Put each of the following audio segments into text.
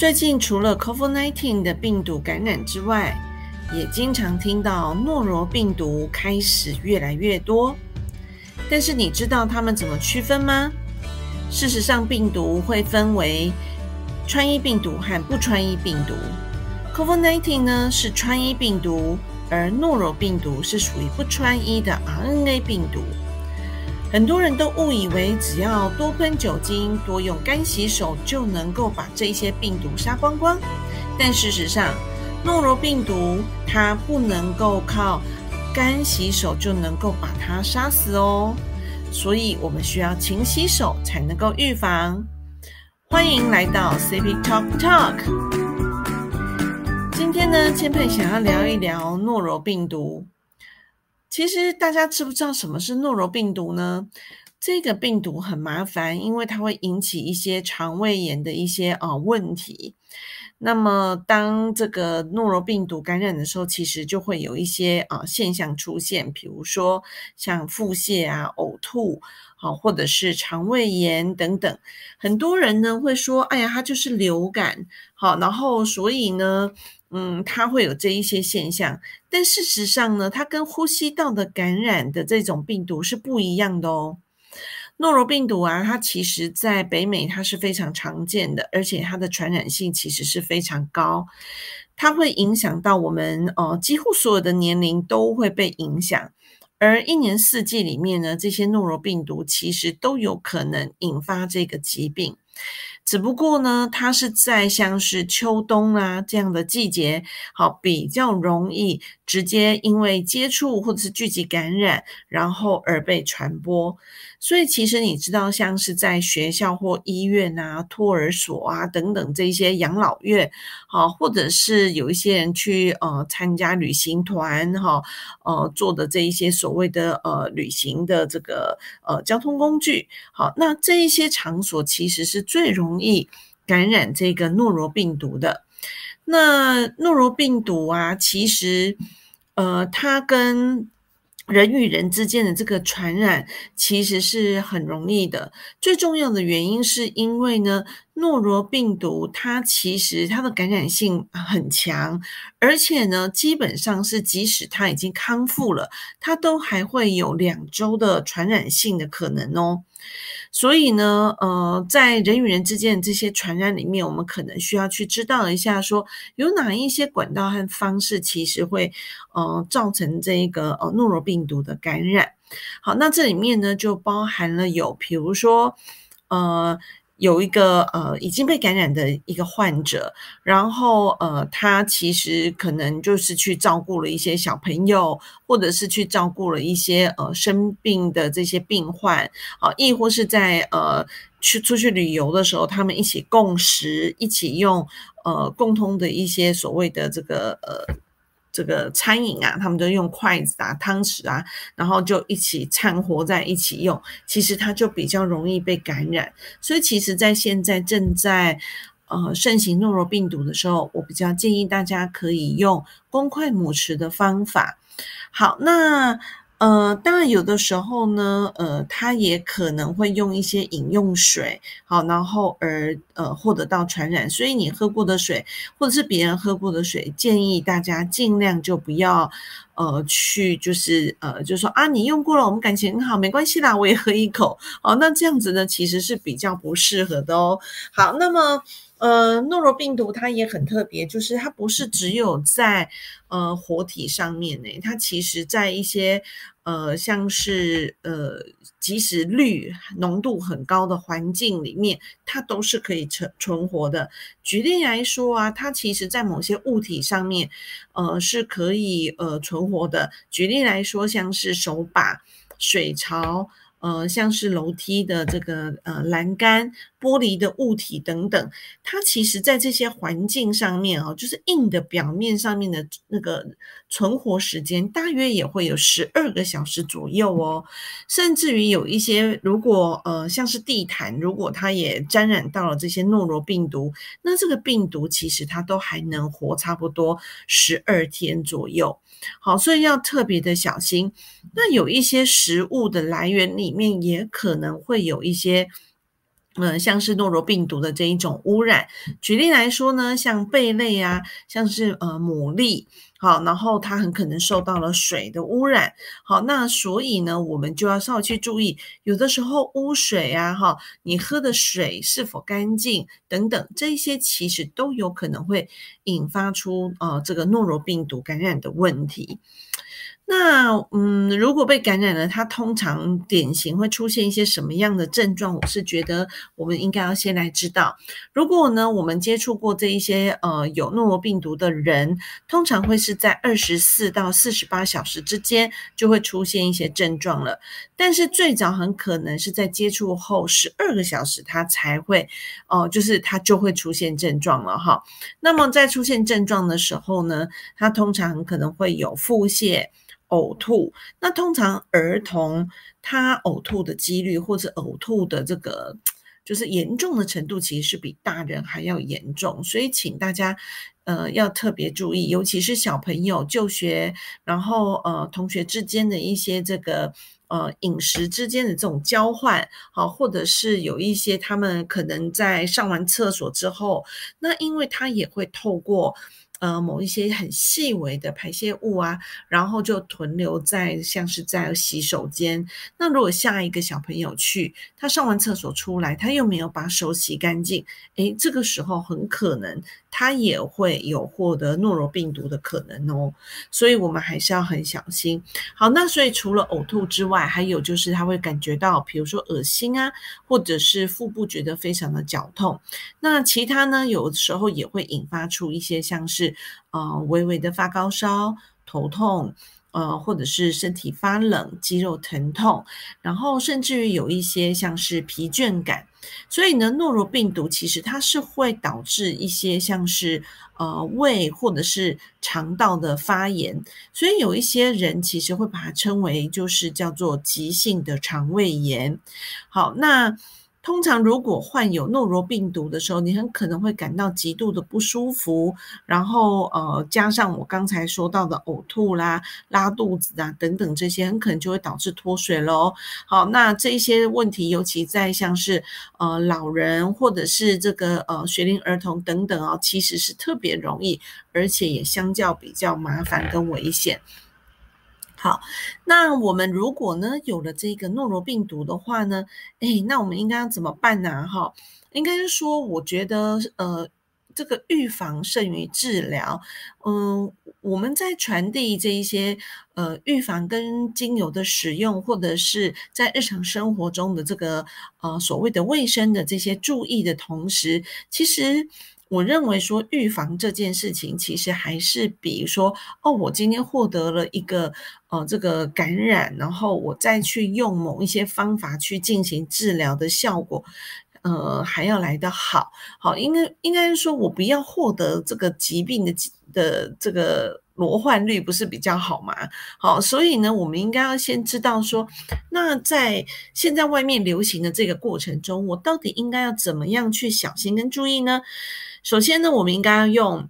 最近除了 COVID-19 的病毒感染之外，也经常听到诺罗病毒开始越来越多。但是你知道它们怎么区分吗？事实上，病毒会分为穿衣病毒和不穿衣病毒。COVID-19 呢是穿衣病毒，而诺罗病毒是属于不穿衣的 RNA 病毒。很多人都误以为只要多喷酒精、多用干洗手就能够把这些病毒杀光光，但事实上，诺如病毒它不能够靠干洗手就能够把它杀死哦。所以我们需要勤洗手才能够预防。欢迎来到 CP Talk Talk。今天呢，千佩想要聊一聊诺如病毒。其实大家知不知道什么是诺如病毒呢？这个病毒很麻烦，因为它会引起一些肠胃炎的一些啊问题。那么，当这个诺如病毒感染的时候，其实就会有一些啊现象出现，比如说像腹泻啊、呕吐，好，或者是肠胃炎等等。很多人呢会说：“哎呀，它就是流感。”好，然后所以呢，嗯，它会有这一些现象。但事实上呢，它跟呼吸道的感染的这种病毒是不一样的哦。诺如病毒啊，它其实在北美它是非常常见的，而且它的传染性其实是非常高，它会影响到我们呃几乎所有的年龄都会被影响，而一年四季里面呢，这些诺如病毒其实都有可能引发这个疾病。只不过呢，它是在像是秋冬啊这样的季节，好比较容易直接因为接触或者是聚集感染，然后而被传播。所以其实你知道，像是在学校或医院啊、托儿所啊等等这些养老院，好，或者是有一些人去呃参加旅行团哈，呃做的这一些所谓的呃旅行的这个呃交通工具，好，那这一些场所其实是最容。易感染这个诺如病毒的，那诺如病毒啊，其实呃，它跟人与人之间的这个传染其实是很容易的。最重要的原因是因为呢，诺如病毒它其实它的感染性很强，而且呢，基本上是即使它已经康复了，它都还会有两周的传染性的可能哦。所以呢，呃，在人与人之间的这些传染里面，我们可能需要去知道一下，说有哪一些管道和方式，其实会呃造成这个呃诺如病毒的感染。好，那这里面呢，就包含了有，比如说，呃。有一个呃已经被感染的一个患者，然后呃他其实可能就是去照顾了一些小朋友，或者是去照顾了一些呃生病的这些病患，啊，亦或是在呃去出去旅游的时候，他们一起共食，一起用呃共通的一些所谓的这个呃。这个餐饮啊，他们都用筷子啊、汤匙啊，然后就一起掺和在一起用，其实它就比较容易被感染。所以，其实，在现在正在呃盛行诺如病毒的时候，我比较建议大家可以用公筷母匙的方法。好，那。呃，当然有的时候呢，呃，他也可能会用一些饮用水，好，然后而呃获得到传染。所以你喝过的水，或者是别人喝过的水，建议大家尽量就不要呃去，就是呃就说啊，你用过了，我们感情很好，没关系啦，我也喝一口。哦，那这样子呢，其实是比较不适合的哦。好，那么。呃，诺如病毒它也很特别，就是它不是只有在呃活体上面呢，它其实在一些呃像是呃即使氯浓度很高的环境里面，它都是可以存存活的。举例来说啊，它其实在某些物体上面，呃是可以呃存活的。举例来说，像是手把、水槽。呃，像是楼梯的这个呃栏杆、玻璃的物体等等，它其实在这些环境上面哦，就是硬的表面上面的那个存活时间大约也会有十二个小时左右哦。甚至于有一些，如果呃像是地毯，如果它也沾染到了这些诺罗病毒，那这个病毒其实它都还能活差不多十二天左右。好，所以要特别的小心。那有一些食物的来源里面也可能会有一些呃，像是诺如病毒的这一种污染，举例来说呢，像贝类啊，像是呃牡蛎，好，然后它很可能受到了水的污染，好，那所以呢，我们就要稍微去注意，有的时候污水啊，哈，你喝的水是否干净等等，这些其实都有可能会引发出呃这个诺如病毒感染的问题。那嗯，如果被感染了，它通常典型会出现一些什么样的症状？我是觉得我们应该要先来知道。如果呢，我们接触过这一些呃有诺罗病毒的人，通常会是在二十四到四十八小时之间就会出现一些症状了。但是最早很可能是在接触后十二个小时，它才会哦，就是它就会出现症状了哈。那么在出现症状的时候呢，它通常很可能会有腹泻。呕吐，那通常儿童他呕吐的几率或者呕吐的这个就是严重的程度，其实是比大人还要严重，所以请大家呃要特别注意，尤其是小朋友就学，然后呃同学之间的一些这个呃饮食之间的这种交换，好，或者是有一些他们可能在上完厕所之后，那因为他也会透过。呃，某一些很细微的排泄物啊，然后就囤留在像是在洗手间。那如果下一个小朋友去，他上完厕所出来，他又没有把手洗干净，诶，这个时候很可能。他也会有获得诺如病毒的可能哦，所以我们还是要很小心。好，那所以除了呕吐之外，还有就是他会感觉到，比如说恶心啊，或者是腹部觉得非常的绞痛。那其他呢，有时候也会引发出一些像是呃微微的发高烧、头痛。呃，或者是身体发冷、肌肉疼痛，然后甚至于有一些像是疲倦感，所以呢，诺如病毒其实它是会导致一些像是呃胃或者是肠道的发炎，所以有一些人其实会把它称为就是叫做急性的肠胃炎。好，那。通常，如果患有诺如病毒的时候，你很可能会感到极度的不舒服，然后呃，加上我刚才说到的呕吐啦、拉肚子啊等等这些，很可能就会导致脱水喽。好，那这些问题，尤其在像是呃老人或者是这个呃学龄儿童等等啊，其实是特别容易，而且也相较比较麻烦跟危险。好，那我们如果呢有了这个诺罗病毒的话呢，哎，那我们应该要怎么办呢？哈，应该是说，我觉得呃，这个预防胜于治疗。嗯，我们在传递这一些呃预防跟精油的使用，或者是在日常生活中的这个呃所谓的卫生的这些注意的同时，其实。我认为说预防这件事情，其实还是比如说，哦，我今天获得了一个呃这个感染，然后我再去用某一些方法去进行治疗的效果，呃，还要来得好。好，应该应该是说我不要获得这个疾病的的这个罗患率不是比较好吗？好，所以呢，我们应该要先知道说，那在现在外面流行的这个过程中，我到底应该要怎么样去小心跟注意呢？首先呢，我们应该要用。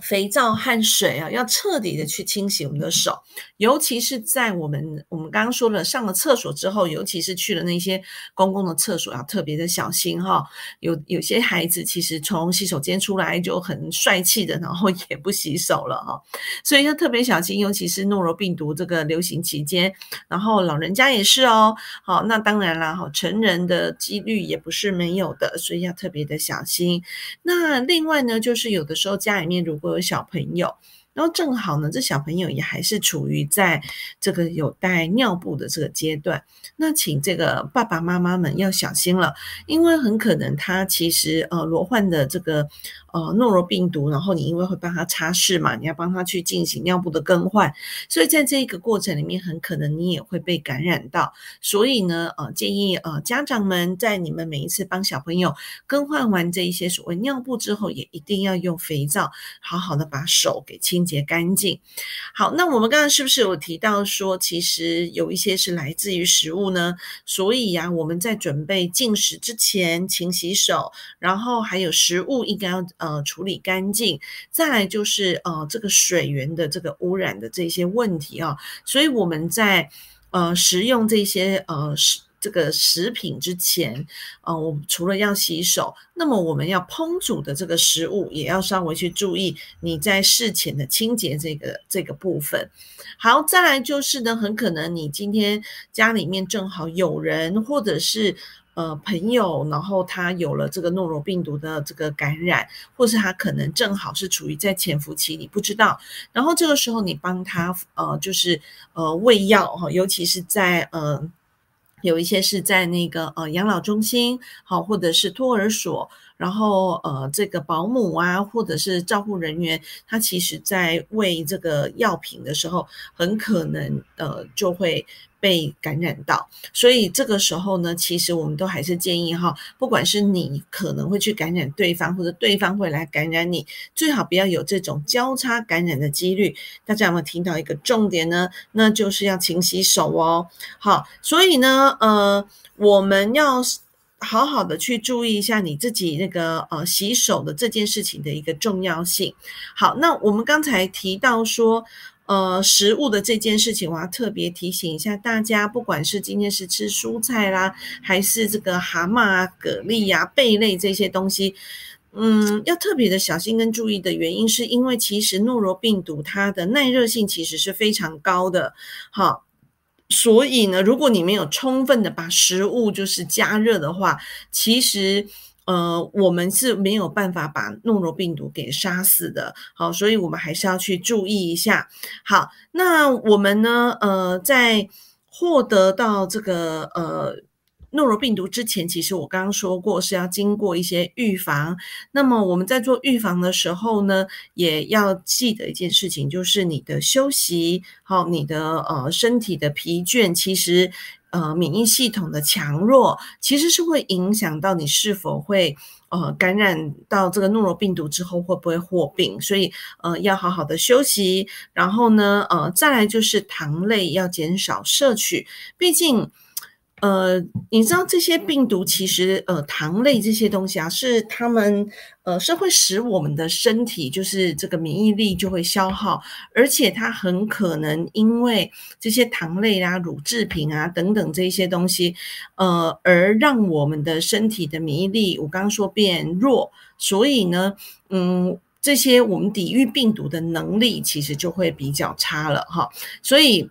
肥皂和水啊，要彻底的去清洗我们的手，尤其是在我们我们刚刚说了上了厕所之后，尤其是去了那些公共的厕所，要特别的小心哈。有有些孩子其实从洗手间出来就很帅气的，然后也不洗手了哈，所以要特别小心，尤其是诺如病毒这个流行期间，然后老人家也是哦。好，那当然啦，哈，成人的几率也不是没有的，所以要特别的小心。那另外呢，就是有的时候家里面如果有小朋友。然后正好呢，这小朋友也还是处于在这个有带尿布的这个阶段，那请这个爸爸妈妈们要小心了，因为很可能他其实呃罗患的这个呃诺如病毒，然后你因为会帮他擦拭嘛，你要帮他去进行尿布的更换，所以在这一个过程里面，很可能你也会被感染到。所以呢，呃，建议呃家长们在你们每一次帮小朋友更换完这一些所谓尿布之后，也一定要用肥皂好好的把手给清。洁干净。好，那我们刚刚是不是有提到说，其实有一些是来自于食物呢？所以呀，我们在准备进食之前，勤洗手，然后还有食物应该要呃呃处理干净。再来就是呃这个水源的这个污染的这些问题啊，所以我们在呃食用这些呃食。这个食品之前，呃，我除了要洗手，那么我们要烹煮的这个食物也要稍微去注意你在事前的清洁这个这个部分。好，再来就是呢，很可能你今天家里面正好有人或者是。呃，朋友，然后他有了这个诺如病毒的这个感染，或是他可能正好是处于在潜伏期，你不知道。然后这个时候你帮他呃，就是呃喂药哈，尤其是在呃有一些是在那个呃养老中心好，或者是托儿所，然后呃这个保姆啊，或者是照护人员，他其实在喂这个药品的时候，很可能呃就会。被感染到，所以这个时候呢，其实我们都还是建议哈，不管是你可能会去感染对方，或者对方会来感染你，最好不要有这种交叉感染的几率。大家有没有听到一个重点呢？那就是要勤洗手哦。好，所以呢，呃，我们要好好的去注意一下你自己那个呃洗手的这件事情的一个重要性。好，那我们刚才提到说。呃，食物的这件事情，我要特别提醒一下大家，不管是今天是吃蔬菜啦，还是这个蛤蟆啊、蛤蜊呀、贝类这些东西，嗯，要特别的小心跟注意的原因，是因为其实诺如病毒它的耐热性其实是非常高的，好，所以呢，如果你没有充分的把食物就是加热的话，其实。呃，我们是没有办法把诺如病毒给杀死的，好，所以我们还是要去注意一下。好，那我们呢，呃，在获得到这个呃诺如病毒之前，其实我刚刚说过是要经过一些预防。那么我们在做预防的时候呢，也要记得一件事情，就是你的休息，好，你的呃身体的疲倦，其实。呃，免疫系统的强弱其实是会影响到你是否会呃感染到这个诺如病毒之后会不会获病，所以呃要好好的休息，然后呢呃再来就是糖类要减少摄取，毕竟。呃，你知道这些病毒其实呃糖类这些东西啊，是它们呃是会使我们的身体就是这个免疫力就会消耗，而且它很可能因为这些糖类啊、乳制品啊等等这些东西，呃而让我们的身体的免疫力我刚刚说变弱，所以呢，嗯，这些我们抵御病毒的能力其实就会比较差了哈，所以。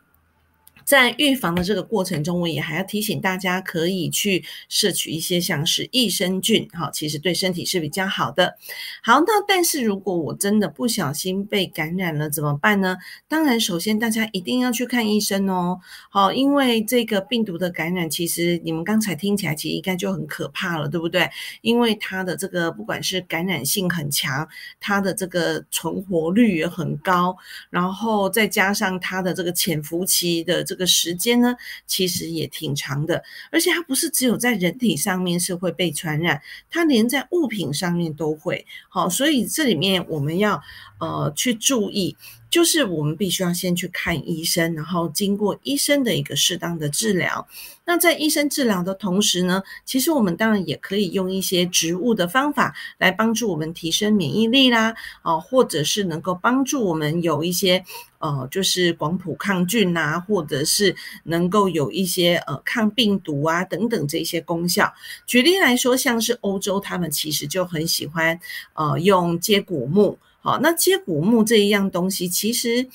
在预防的这个过程中，我也还要提醒大家，可以去摄取一些像是益生菌，哈，其实对身体是比较好的。好，那但是如果我真的不小心被感染了，怎么办呢？当然，首先大家一定要去看医生哦。好，因为这个病毒的感染，其实你们刚才听起来其实应该就很可怕了，对不对？因为它的这个不管是感染性很强，它的这个存活率也很高，然后再加上它的这个潜伏期的这这个时间呢，其实也挺长的，而且它不是只有在人体上面是会被传染，它连在物品上面都会。好，所以这里面我们要呃去注意。就是我们必须要先去看医生，然后经过医生的一个适当的治疗。那在医生治疗的同时呢，其实我们当然也可以用一些植物的方法来帮助我们提升免疫力啦，啊，或者是能够帮助我们有一些呃，就是广谱抗菌呐，或者是能够有一些呃抗病毒啊等等这些功效。举例来说，像是欧洲，他们其实就很喜欢呃用接骨木。好，那接骨木这一样东西，其实。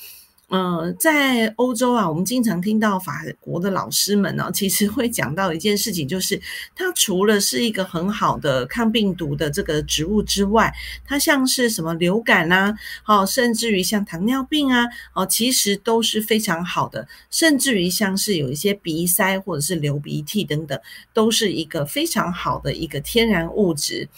呃，在欧洲啊，我们经常听到法国的老师们呢，其实会讲到一件事情，就是它除了是一个很好的抗病毒的这个植物之外，它像是什么流感啊，好，甚至于像糖尿病啊，哦，其实都是非常好的，甚至于像是有一些鼻塞或者是流鼻涕等等，都是一个非常好的一个天然物质。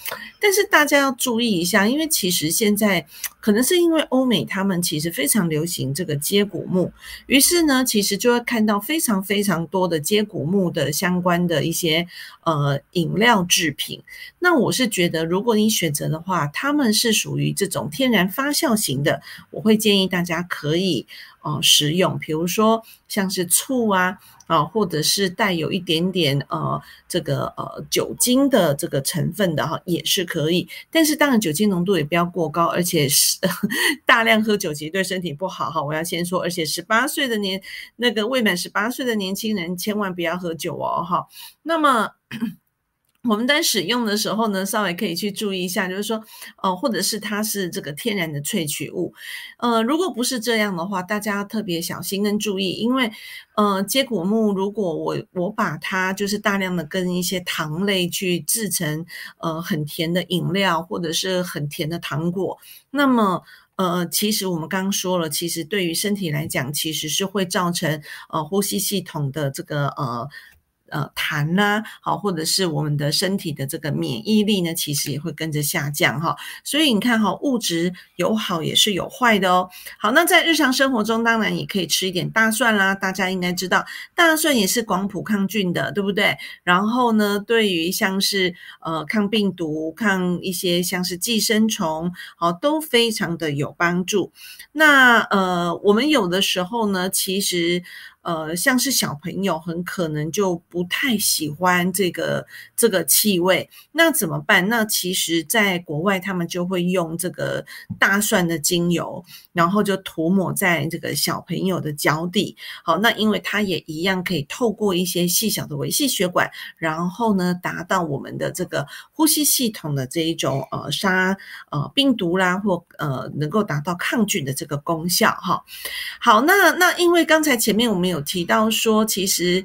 但是大家要注意一下，因为其实现在可能是因为欧美他们其实非常流行这个。接骨木，于是呢，其实就会看到非常非常多的接骨木的相关的一些呃饮料制品。那我是觉得，如果你选择的话，他们是属于这种天然发酵型的，我会建议大家可以哦食用，比如说像是醋啊。啊，或者是带有一点点呃这个呃酒精的这个成分的哈，也是可以。但是当然酒精浓度也不要过高，而且是 大量喝酒其实对身体不好哈。我要先说，而且十八岁的年那个未满十八岁的年轻人千万不要喝酒哦哈。那么。我们在使用的时候呢，稍微可以去注意一下，就是说，呃，或者是它是这个天然的萃取物，呃，如果不是这样的话，大家要特别小心跟注意，因为，呃，接骨木如果我我把它就是大量的跟一些糖类去制成，呃，很甜的饮料或者是很甜的糖果，那么，呃，其实我们刚刚说了，其实对于身体来讲，其实是会造成呃呼吸系统的这个呃。呃，痰呐，好，或者是我们的身体的这个免疫力呢，其实也会跟着下降哈。所以你看哈，物质有好也是有坏的哦。好，那在日常生活中，当然也可以吃一点大蒜啦。大家应该知道，大蒜也是广谱抗菌的，对不对？然后呢，对于像是呃抗病毒、抗一些像是寄生虫，好，都非常的有帮助。那呃，我们有的时候呢，其实。呃，像是小朋友很可能就不太喜欢这个这个气味，那怎么办？那其实，在国外他们就会用这个大蒜的精油，然后就涂抹在这个小朋友的脚底。好，那因为它也一样可以透过一些细小的维系血管，然后呢，达到我们的这个呼吸系统的这一种呃杀呃病毒啦，或呃能够达到抗菌的这个功效。哈，好，那那因为刚才前面我们有提到说，其实，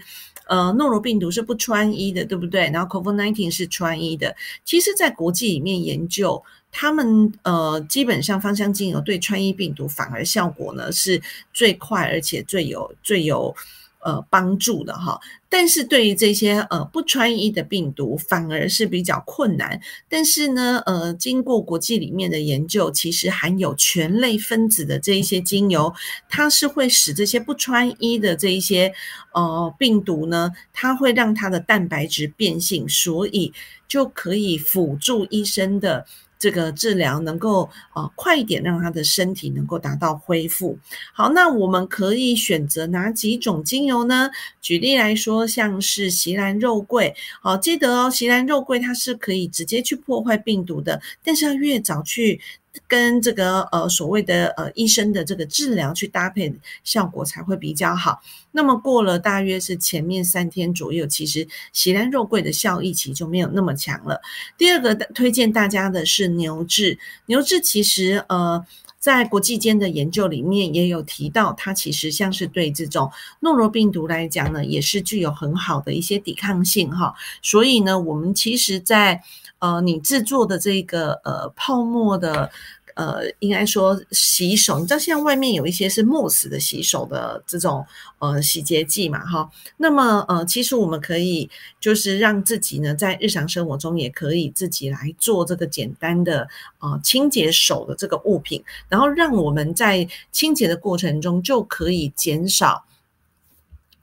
呃，诺如病毒是不穿衣的，对不对？然后 COVID-19 是穿衣的。其实，在国际里面研究，他们呃，基本上芳香精油对穿衣病毒反而效果呢是最快，而且最有最有。呃，帮助的哈，但是对于这些呃不穿衣的病毒，反而是比较困难。但是呢，呃，经过国际里面的研究，其实含有醛类分子的这一些精油，它是会使这些不穿衣的这一些呃病毒呢，它会让它的蛋白质变性，所以就可以辅助医生的。这个治疗能够啊快一点，让他的身体能够达到恢复。好，那我们可以选择哪几种精油呢？举例来说，像是席兰肉桂，好，记得哦，席兰肉桂它是可以直接去破坏病毒的，但是要越早去。跟这个呃所谓的呃医生的这个治疗去搭配，效果才会比较好。那么过了大约是前面三天左右，其实喜兰肉桂的效益其实就没有那么强了。第二个推荐大家的是牛至，牛至其实呃在国际间的研究里面也有提到，它其实像是对这种诺如病毒来讲呢，也是具有很好的一些抵抗性哈。所以呢，我们其实在呃，你制作的这个呃泡沫的呃，应该说洗手，你知道现在外面有一些是慕斯的洗手的这种呃洗洁剂嘛，哈。那么呃，其实我们可以就是让自己呢，在日常生活中也可以自己来做这个简单的呃清洁手的这个物品，然后让我们在清洁的过程中就可以减少。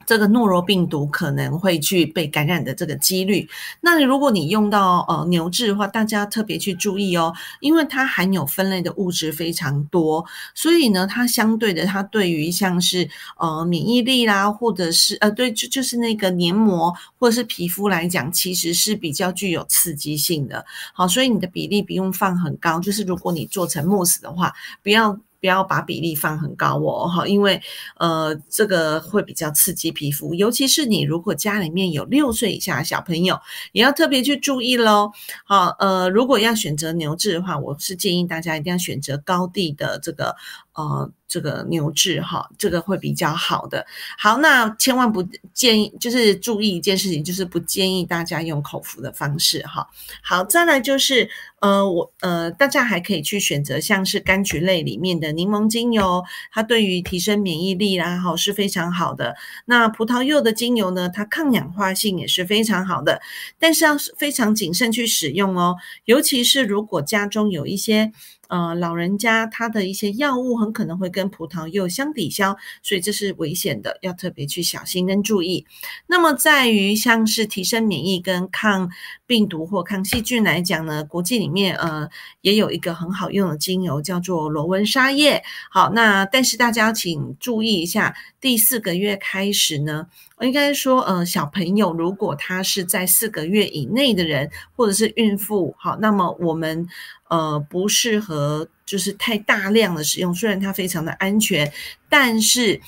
这个诺如病毒可能会去被感染的这个几率，那如果你用到呃牛至的话，大家特别去注意哦，因为它含有分类的物质非常多，所以呢，它相对的，它对于像是呃免疫力啦，或者是呃对就就是那个黏膜或者是皮肤来讲，其实是比较具有刺激性的。好，所以你的比例不用放很高，就是如果你做成慕斯的话，不要。不要把比例放很高哦，哈，因为呃，这个会比较刺激皮肤，尤其是你如果家里面有六岁以下的小朋友，也要特别去注意喽。好，呃，如果要选择牛至的话，我是建议大家一定要选择高地的这个。呃，这个牛至哈，这个会比较好的。好，那千万不建议，就是注意一件事情，就是不建议大家用口服的方式哈。好，再来就是呃，我呃，大家还可以去选择像是柑橘类里面的柠檬精油，它对于提升免疫力啦，哈是非常好的。那葡萄柚的精油呢，它抗氧化性也是非常好的，但是要非常谨慎去使用哦，尤其是如果家中有一些呃老人家他的一些药物很可能会跟葡萄柚相抵消，所以这是危险的，要特别去小心跟注意。那么在于像是提升免疫跟抗病毒或抗细菌来讲呢，国际里面呃也有一个很好用的精油叫做罗纹沙叶。好，那但是大家请注意一下，第四个月开始呢。应该说，呃，小朋友如果他是在四个月以内的人，或者是孕妇，好，那么我们呃不适合就是太大量的使用，虽然它非常的安全，但是。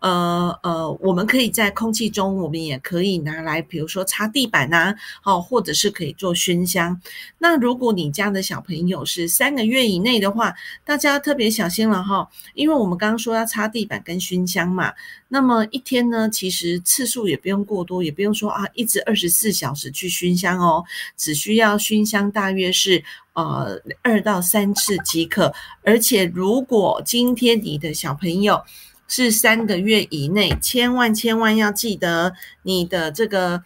呃呃，我们可以在空气中，我们也可以拿来，比如说擦地板呐，哦，或者是可以做熏香。那如果你家的小朋友是三个月以内的话，大家特别小心了哈，因为我们刚刚说要擦地板跟熏香嘛。那么一天呢，其实次数也不用过多，也不用说啊，一直二十四小时去熏香哦，只需要熏香大约是呃二到三次即可。而且如果今天你的小朋友，是三个月以内，千万千万要记得，你的这个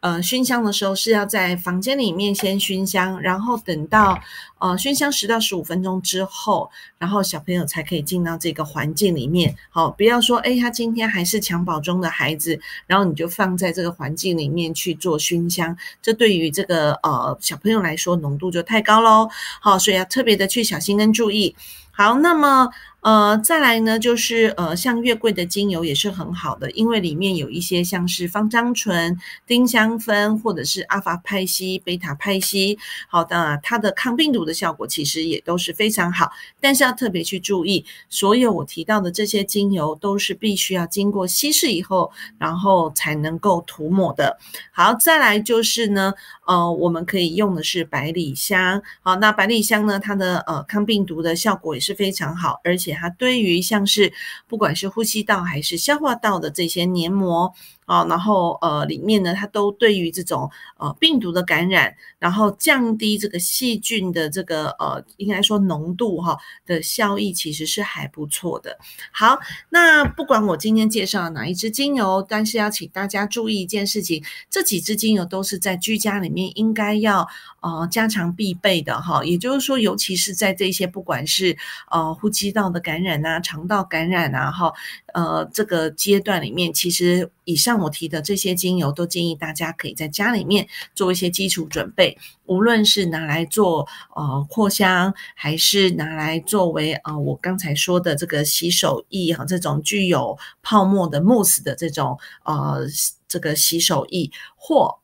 呃熏香的时候是要在房间里面先熏香，然后等到呃熏香十到十五分钟之后，然后小朋友才可以进到这个环境里面。好，不要说哎，他今天还是襁褓中的孩子，然后你就放在这个环境里面去做熏香，这对于这个呃小朋友来说浓度就太高喽。好，所以要特别的去小心跟注意。好，那么。呃，再来呢，就是呃，像月桂的精油也是很好的，因为里面有一些像是芳樟醇、丁香酚或者是阿法派西、贝塔派西，好的，它的抗病毒的效果其实也都是非常好。但是要特别去注意，所有我提到的这些精油都是必须要经过稀释以后，然后才能够涂抹的。好，再来就是呢，呃，我们可以用的是百里香。好，那百里香呢，它的呃抗病毒的效果也是非常好，而且。它对于像是不管是呼吸道还是消化道的这些黏膜。啊，然后呃，里面呢，它都对于这种呃病毒的感染，然后降低这个细菌的这个呃，应该说浓度哈的效益，其实是还不错的。好，那不管我今天介绍哪一支精油，但是要请大家注意一件事情，这几支精油都是在居家里面应该要呃家常必备的哈。也就是说，尤其是在这些不管是呃呼吸道的感染啊、肠道感染啊哈。呃，这个阶段里面，其实以上我提的这些精油，都建议大家可以在家里面做一些基础准备，无论是拿来做呃扩香，还是拿来作为呃我刚才说的这个洗手液哈，这种具有泡沫的慕斯的这种呃这个洗手液，或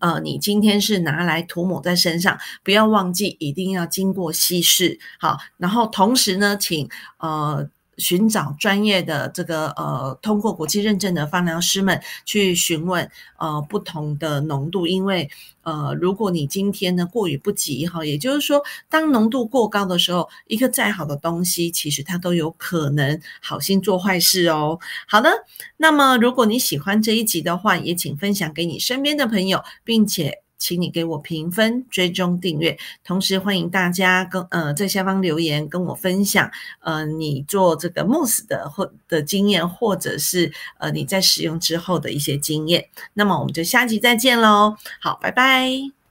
呃你今天是拿来涂抹在身上，不要忘记一定要经过稀释好，然后同时呢，请呃。寻找专业的这个呃，通过国际认证的芳疗师们去询问呃不同的浓度，因为呃，如果你今天呢过于不及哈，也就是说，当浓度过高的时候，一个再好的东西，其实它都有可能好心做坏事哦。好的，那么如果你喜欢这一集的话，也请分享给你身边的朋友，并且。请你给我评分、追踪、订阅，同时欢迎大家跟呃在下方留言跟我分享，呃你做这个 m o s 的或的经验，或者是呃你在使用之后的一些经验。那么我们就下期再见喽，好，拜拜。